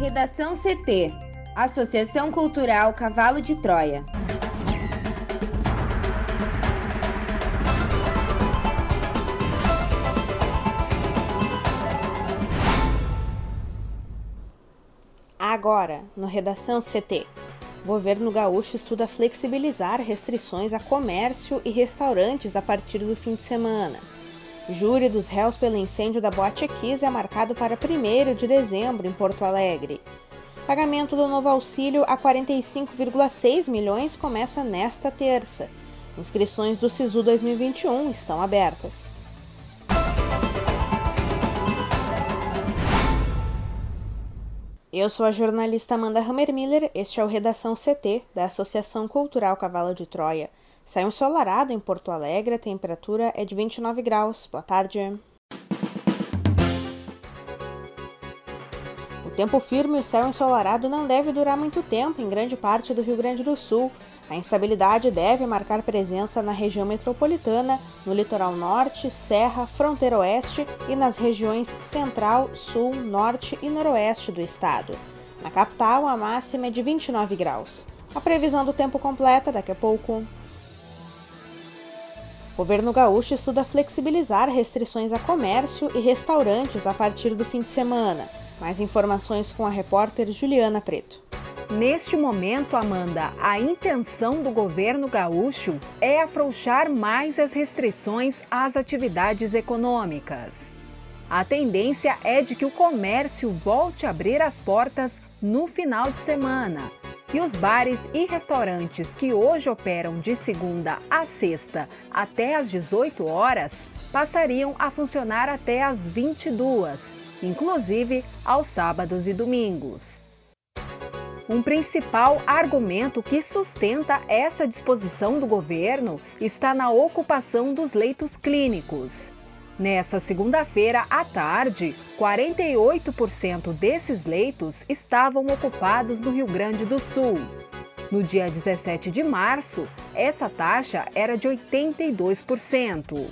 Redação CT Associação Cultural Cavalo de Troia. Agora, no Redação CT. Governo gaúcho estuda flexibilizar restrições a comércio e restaurantes a partir do fim de semana. Júri dos réus pelo incêndio da Boate Kiss é marcado para 1 de dezembro em Porto Alegre. Pagamento do novo auxílio a 45,6 milhões começa nesta terça. Inscrições do SISU 2021 estão abertas. Eu sou a jornalista Amanda Hammermiller, este é o Redação CT, da Associação Cultural Cavalo de Troia. Sai ensolarado em Porto Alegre, a temperatura é de 29 graus. Boa tarde. O tempo firme e o céu ensolarado não deve durar muito tempo em grande parte do Rio Grande do Sul. A instabilidade deve marcar presença na região metropolitana, no litoral norte, serra, fronteira oeste e nas regiões central, sul, norte e noroeste do estado. Na capital, a máxima é de 29 graus. A previsão do tempo completa daqui a pouco. Governo gaúcho estuda flexibilizar restrições a comércio e restaurantes a partir do fim de semana. Mais informações com a repórter Juliana Preto. Neste momento, Amanda, a intenção do governo gaúcho é afrouxar mais as restrições às atividades econômicas. A tendência é de que o comércio volte a abrir as portas no final de semana. E os bares e restaurantes que hoje operam de segunda a sexta até às 18 horas passariam a funcionar até às 22, inclusive aos sábados e domingos. Um principal argumento que sustenta essa disposição do governo está na ocupação dos leitos clínicos. Nessa segunda-feira à tarde, 48% desses leitos estavam ocupados no Rio Grande do Sul. No dia 17 de março, essa taxa era de 82%.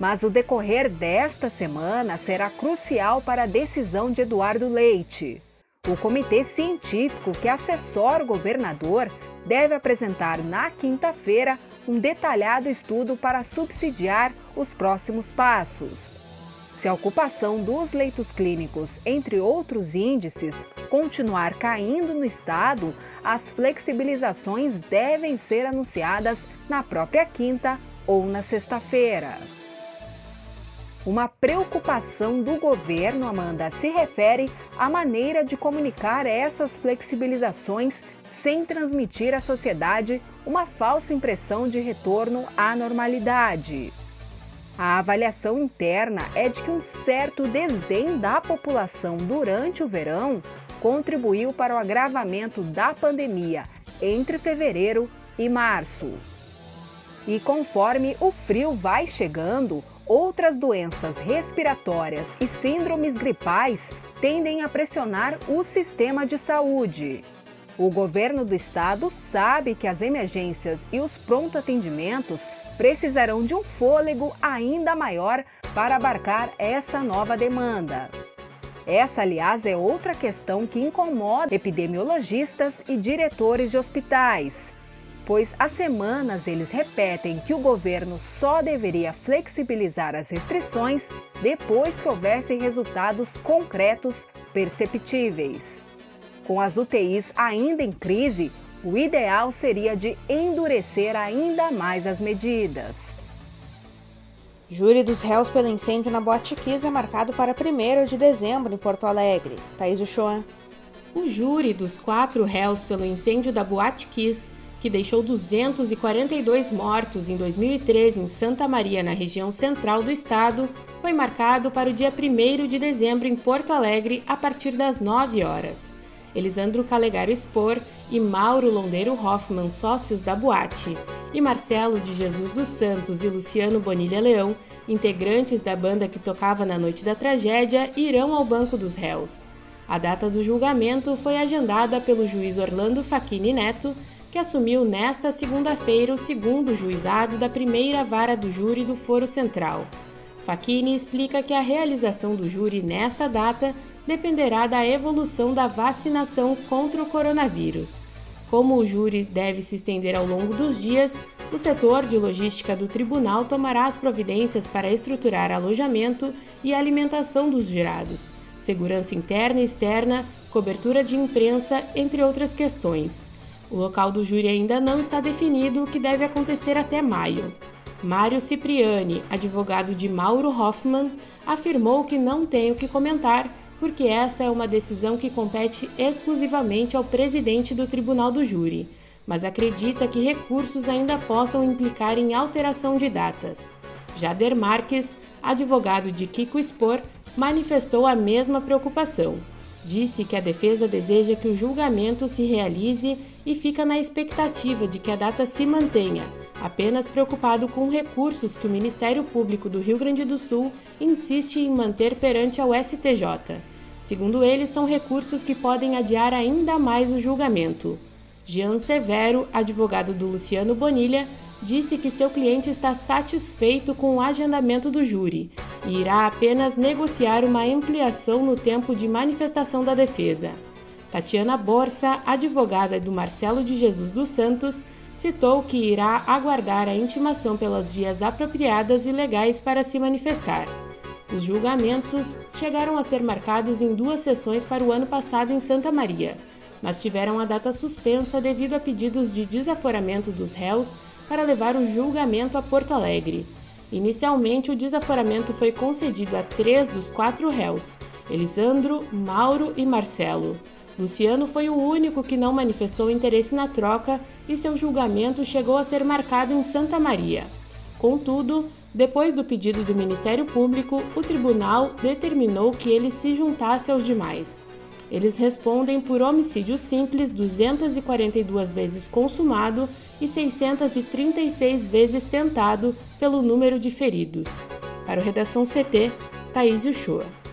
Mas o decorrer desta semana será crucial para a decisão de Eduardo Leite. O comitê científico que assessora o governador deve apresentar na quinta-feira um detalhado estudo para subsidiar os próximos passos. Se a ocupação dos leitos clínicos, entre outros índices, continuar caindo no estado, as flexibilizações devem ser anunciadas na própria quinta ou na sexta-feira. Uma preocupação do governo, Amanda, se refere à maneira de comunicar essas flexibilizações sem transmitir à sociedade uma falsa impressão de retorno à normalidade. A avaliação interna é de que um certo desdém da população durante o verão contribuiu para o agravamento da pandemia entre fevereiro e março. E conforme o frio vai chegando, Outras doenças respiratórias e síndromes gripais tendem a pressionar o sistema de saúde. O governo do estado sabe que as emergências e os pronto-atendimentos precisarão de um fôlego ainda maior para abarcar essa nova demanda. Essa, aliás, é outra questão que incomoda epidemiologistas e diretores de hospitais pois há semanas eles repetem que o governo só deveria flexibilizar as restrições depois que houvesse resultados concretos perceptíveis. Com as UTIs ainda em crise, o ideal seria de endurecer ainda mais as medidas. Júri dos réus pelo incêndio na Boate Kiss é marcado para 1 de dezembro em Porto Alegre. Thaís Uchoa. O júri dos quatro réus pelo incêndio da Boate Kiss que deixou 242 mortos em 2013 em Santa Maria, na região central do estado, foi marcado para o dia 1 de dezembro em Porto Alegre, a partir das 9 horas. Elisandro Calegaro Expor e Mauro Londeiro Hoffman, sócios da boate, e Marcelo de Jesus dos Santos e Luciano Bonilha Leão, integrantes da banda que tocava na noite da tragédia, irão ao banco dos réus. A data do julgamento foi agendada pelo juiz Orlando Facchini Neto que assumiu nesta segunda-feira o segundo juizado da primeira vara do júri do Foro Central. Facchini explica que a realização do júri nesta data dependerá da evolução da vacinação contra o coronavírus. Como o júri deve se estender ao longo dos dias, o setor de logística do tribunal tomará as providências para estruturar alojamento e alimentação dos jurados, segurança interna e externa, cobertura de imprensa, entre outras questões. O local do júri ainda não está definido, o que deve acontecer até maio. Mário Cipriani, advogado de Mauro Hoffman, afirmou que não tem o que comentar porque essa é uma decisão que compete exclusivamente ao presidente do Tribunal do Júri, mas acredita que recursos ainda possam implicar em alteração de datas. Jader Marques, advogado de Kiko Spor, manifestou a mesma preocupação. Disse que a defesa deseja que o julgamento se realize e fica na expectativa de que a data se mantenha, apenas preocupado com recursos que o Ministério Público do Rio Grande do Sul insiste em manter perante ao STJ. Segundo ele, são recursos que podem adiar ainda mais o julgamento. Jean Severo, advogado do Luciano Bonilha, disse que seu cliente está satisfeito com o agendamento do júri e irá apenas negociar uma ampliação no tempo de manifestação da defesa. Tatiana Borsa, advogada do Marcelo de Jesus dos Santos, citou que irá aguardar a intimação pelas vias apropriadas e legais para se manifestar. Os julgamentos chegaram a ser marcados em duas sessões para o ano passado em Santa Maria, mas tiveram a data suspensa devido a pedidos de desaforamento dos réus para levar o julgamento a Porto Alegre. Inicialmente, o desaforamento foi concedido a três dos quatro réus: Elisandro, Mauro e Marcelo. Luciano foi o único que não manifestou interesse na troca e seu julgamento chegou a ser marcado em Santa Maria. Contudo, depois do pedido do Ministério Público, o tribunal determinou que ele se juntasse aos demais. Eles respondem por homicídio simples 242 vezes consumado e 636 vezes tentado pelo número de feridos. Para o Redação CT, Thaís Uchoa.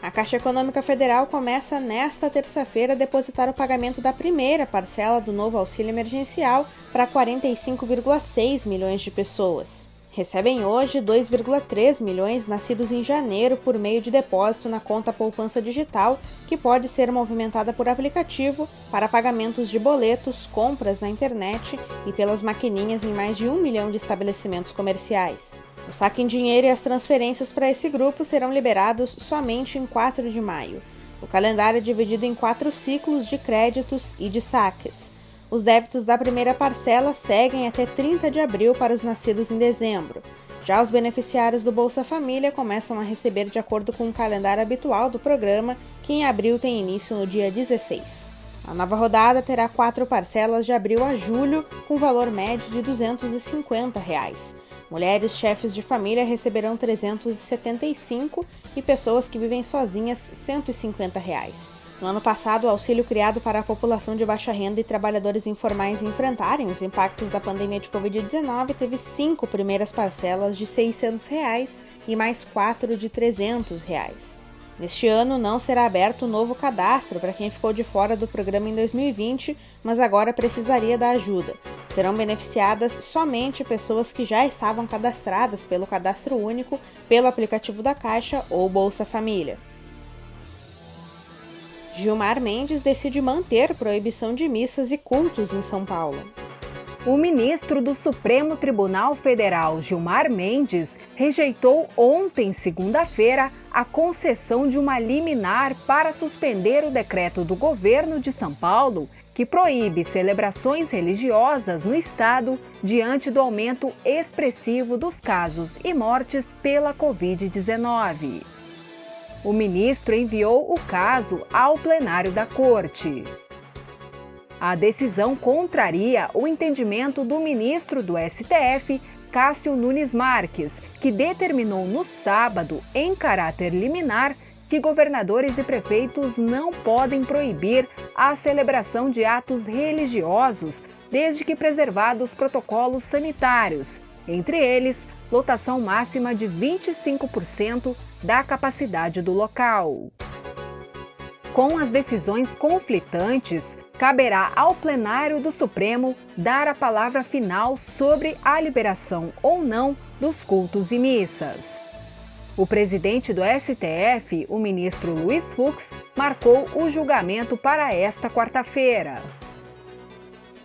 A Caixa Econômica Federal começa nesta terça-feira a depositar o pagamento da primeira parcela do novo auxílio emergencial para 45,6 milhões de pessoas. Recebem hoje 2,3 milhões nascidos em janeiro por meio de depósito na conta poupança digital, que pode ser movimentada por aplicativo para pagamentos de boletos, compras na internet e pelas maquininhas em mais de um milhão de estabelecimentos comerciais. O saque em dinheiro e as transferências para esse grupo serão liberados somente em 4 de maio. O calendário é dividido em quatro ciclos de créditos e de saques. Os débitos da primeira parcela seguem até 30 de abril para os nascidos em dezembro. Já os beneficiários do Bolsa Família começam a receber de acordo com o calendário habitual do programa, que em abril tem início no dia 16. A nova rodada terá quatro parcelas de abril a julho, com valor médio de 250 reais. Mulheres chefes de família receberão 375 e pessoas que vivem sozinhas 150 reais. No ano passado, o auxílio criado para a população de baixa renda e trabalhadores informais enfrentarem os impactos da pandemia de Covid-19 teve cinco primeiras parcelas de 600 reais e mais quatro de 300 reais. Neste ano não será aberto o novo cadastro para quem ficou de fora do programa em 2020, mas agora precisaria da ajuda. Serão beneficiadas somente pessoas que já estavam cadastradas pelo Cadastro Único, pelo aplicativo da Caixa ou Bolsa Família. Gilmar Mendes decide manter proibição de missas e cultos em São Paulo. O ministro do Supremo Tribunal Federal, Gilmar Mendes, rejeitou ontem, segunda-feira, a concessão de uma liminar para suspender o decreto do governo de São Paulo que proíbe celebrações religiosas no estado diante do aumento expressivo dos casos e mortes pela Covid-19. O ministro enviou o caso ao plenário da Corte. A decisão contraria o entendimento do ministro do STF, Cássio Nunes Marques, que determinou no sábado, em caráter liminar, que governadores e prefeitos não podem proibir a celebração de atos religiosos, desde que preservados protocolos sanitários, entre eles lotação máxima de 25% da capacidade do local. Com as decisões conflitantes, caberá ao plenário do Supremo dar a palavra final sobre a liberação ou não dos cultos e missas. O presidente do STF, o ministro Luiz Fux, marcou o julgamento para esta quarta-feira.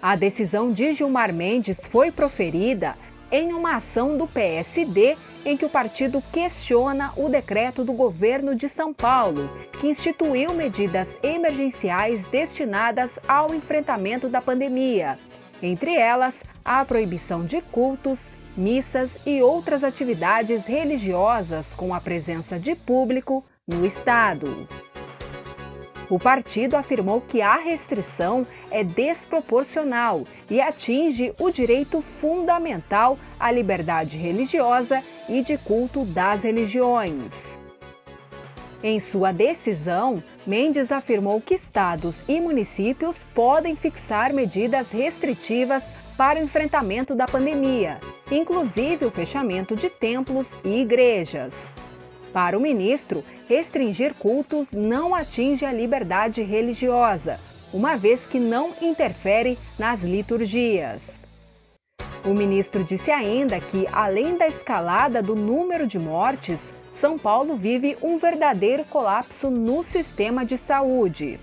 A decisão de Gilmar Mendes foi proferida em uma ação do PSD em que o partido questiona o decreto do governo de São Paulo, que instituiu medidas emergenciais destinadas ao enfrentamento da pandemia, entre elas a proibição de cultos, missas e outras atividades religiosas com a presença de público no Estado. O partido afirmou que a restrição é desproporcional e atinge o direito fundamental à liberdade religiosa e de culto das religiões. Em sua decisão, Mendes afirmou que estados e municípios podem fixar medidas restritivas para o enfrentamento da pandemia, inclusive o fechamento de templos e igrejas. Para o ministro, restringir cultos não atinge a liberdade religiosa, uma vez que não interfere nas liturgias. O ministro disse ainda que, além da escalada do número de mortes, São Paulo vive um verdadeiro colapso no sistema de saúde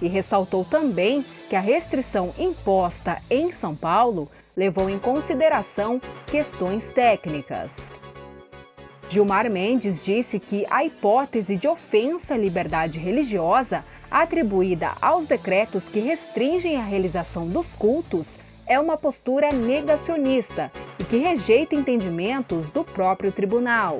e ressaltou também que a restrição imposta em São Paulo levou em consideração questões técnicas. Gilmar Mendes disse que a hipótese de ofensa à liberdade religiosa atribuída aos decretos que restringem a realização dos cultos é uma postura negacionista e que rejeita entendimentos do próprio tribunal.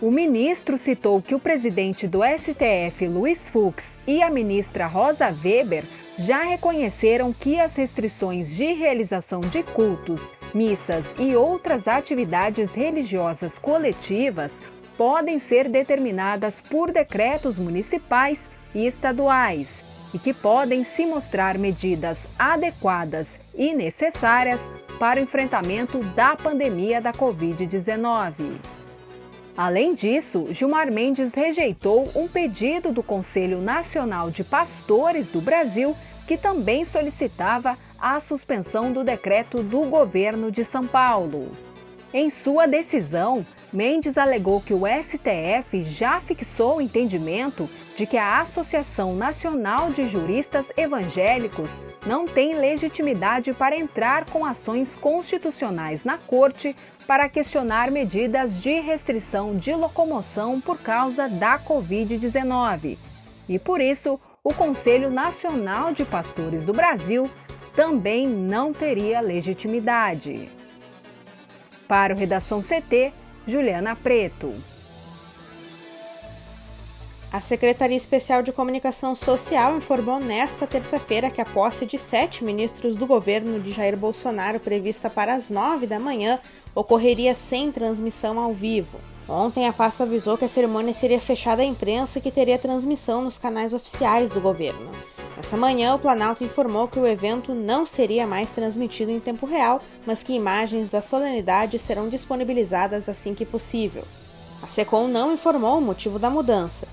O ministro citou que o presidente do STF, Luiz Fux, e a ministra Rosa Weber já reconheceram que as restrições de realização de cultos, missas e outras atividades religiosas coletivas podem ser determinadas por decretos municipais e estaduais e que podem se mostrar medidas adequadas e necessárias para o enfrentamento da pandemia da Covid-19. Além disso, Gilmar Mendes rejeitou um pedido do Conselho Nacional de Pastores do Brasil, que também solicitava a suspensão do decreto do governo de São Paulo. Em sua decisão, Mendes alegou que o STF já fixou o entendimento de que a Associação Nacional de Juristas Evangélicos não tem legitimidade para entrar com ações constitucionais na Corte para questionar medidas de restrição de locomoção por causa da Covid-19. E por isso, o Conselho Nacional de Pastores do Brasil também não teria legitimidade. Para o Redação CT, Juliana Preto. A Secretaria Especial de Comunicação Social informou nesta terça-feira que a posse de sete ministros do governo de Jair Bolsonaro, prevista para as nove da manhã, ocorreria sem transmissão ao vivo. Ontem, a pasta avisou que a cerimônia seria fechada à imprensa e que teria transmissão nos canais oficiais do governo. Essa manhã, o Planalto informou que o evento não seria mais transmitido em tempo real, mas que imagens da solenidade serão disponibilizadas assim que possível. A SECOM não informou o motivo da mudança.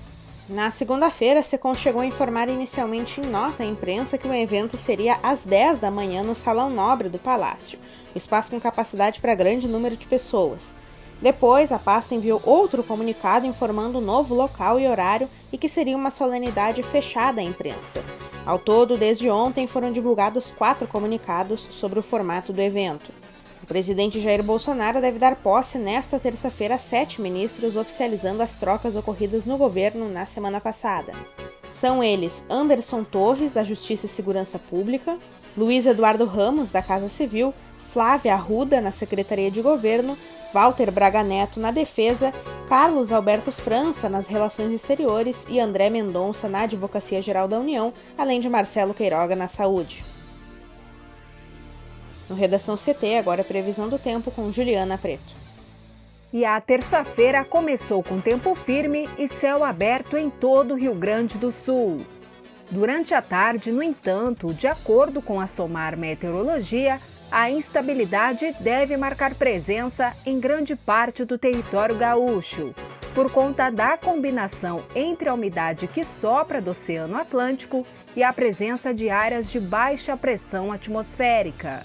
Na segunda-feira, a SECOM chegou a informar inicialmente em nota à imprensa que o evento seria às 10 da manhã no Salão Nobre do Palácio, espaço com capacidade para grande número de pessoas. Depois, a pasta enviou outro comunicado informando o novo local e horário e que seria uma solenidade fechada à imprensa. Ao todo, desde ontem foram divulgados quatro comunicados sobre o formato do evento presidente Jair Bolsonaro deve dar posse nesta terça-feira a sete ministros, oficializando as trocas ocorridas no governo na semana passada. São eles Anderson Torres, da Justiça e Segurança Pública, Luiz Eduardo Ramos, da Casa Civil, Flávia Arruda, na Secretaria de Governo, Walter Braga Neto, na Defesa, Carlos Alberto França, nas Relações Exteriores e André Mendonça, na Advocacia Geral da União, além de Marcelo Queiroga, na Saúde. No Redação CT, agora previsão do tempo com Juliana Preto. E a terça-feira começou com tempo firme e céu aberto em todo o Rio Grande do Sul. Durante a tarde, no entanto, de acordo com a SOMAR Meteorologia, a instabilidade deve marcar presença em grande parte do território gaúcho, por conta da combinação entre a umidade que sopra do Oceano Atlântico e a presença de áreas de baixa pressão atmosférica.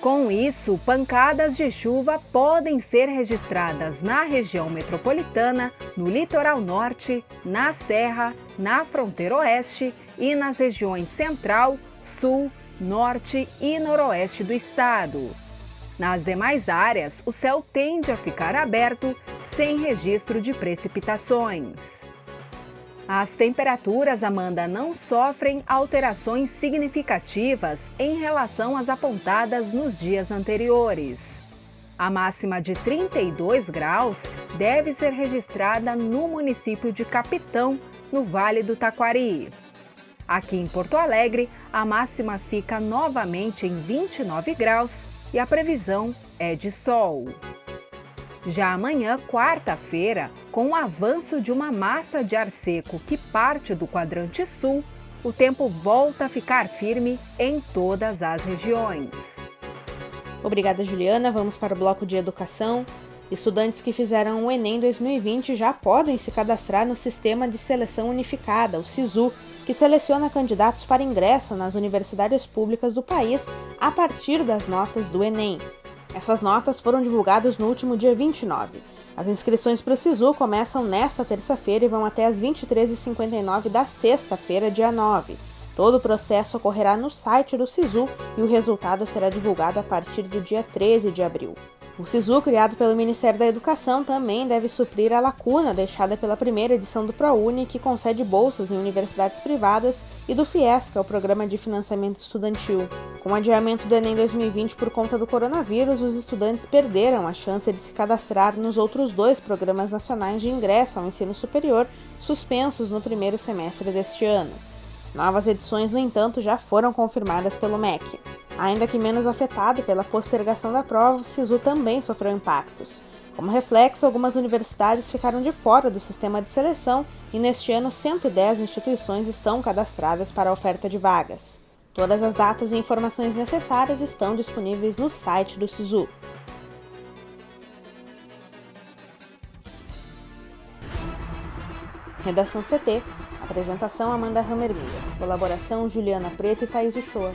Com isso, pancadas de chuva podem ser registradas na região metropolitana, no litoral norte, na serra, na fronteira oeste e nas regiões central, sul, norte e noroeste do estado. Nas demais áreas, o céu tende a ficar aberto, sem registro de precipitações. As temperaturas, Amanda, não sofrem alterações significativas em relação às apontadas nos dias anteriores. A máxima de 32 graus deve ser registrada no município de Capitão, no Vale do Taquari. Aqui em Porto Alegre, a máxima fica novamente em 29 graus e a previsão é de sol. Já amanhã, quarta-feira, com o avanço de uma massa de ar seco que parte do quadrante sul, o tempo volta a ficar firme em todas as regiões. Obrigada, Juliana. Vamos para o bloco de educação. Estudantes que fizeram o Enem 2020 já podem se cadastrar no Sistema de Seleção Unificada, o SISU, que seleciona candidatos para ingresso nas universidades públicas do país a partir das notas do Enem. Essas notas foram divulgadas no último dia 29. As inscrições para o SISU começam nesta terça-feira e vão até as 23h59 da sexta-feira, dia 9. Todo o processo ocorrerá no site do SISU e o resultado será divulgado a partir do dia 13 de abril. O SISU, criado pelo Ministério da Educação, também deve suprir a lacuna deixada pela primeira edição do ProUni, que concede bolsas em universidades privadas, e do FIES, que é o Programa de Financiamento Estudantil. Com o adiamento do Enem 2020 por conta do coronavírus, os estudantes perderam a chance de se cadastrar nos outros dois programas nacionais de ingresso ao ensino superior, suspensos no primeiro semestre deste ano. Novas edições, no entanto, já foram confirmadas pelo MEC. Ainda que menos afetado pela postergação da prova, o SISU também sofreu impactos. Como reflexo, algumas universidades ficaram de fora do sistema de seleção e neste ano 110 instituições estão cadastradas para a oferta de vagas. Todas as datas e informações necessárias estão disponíveis no site do SISU. Redação CT. Apresentação Amanda Hammermiller. Colaboração Juliana Preto e Thaís Uchoa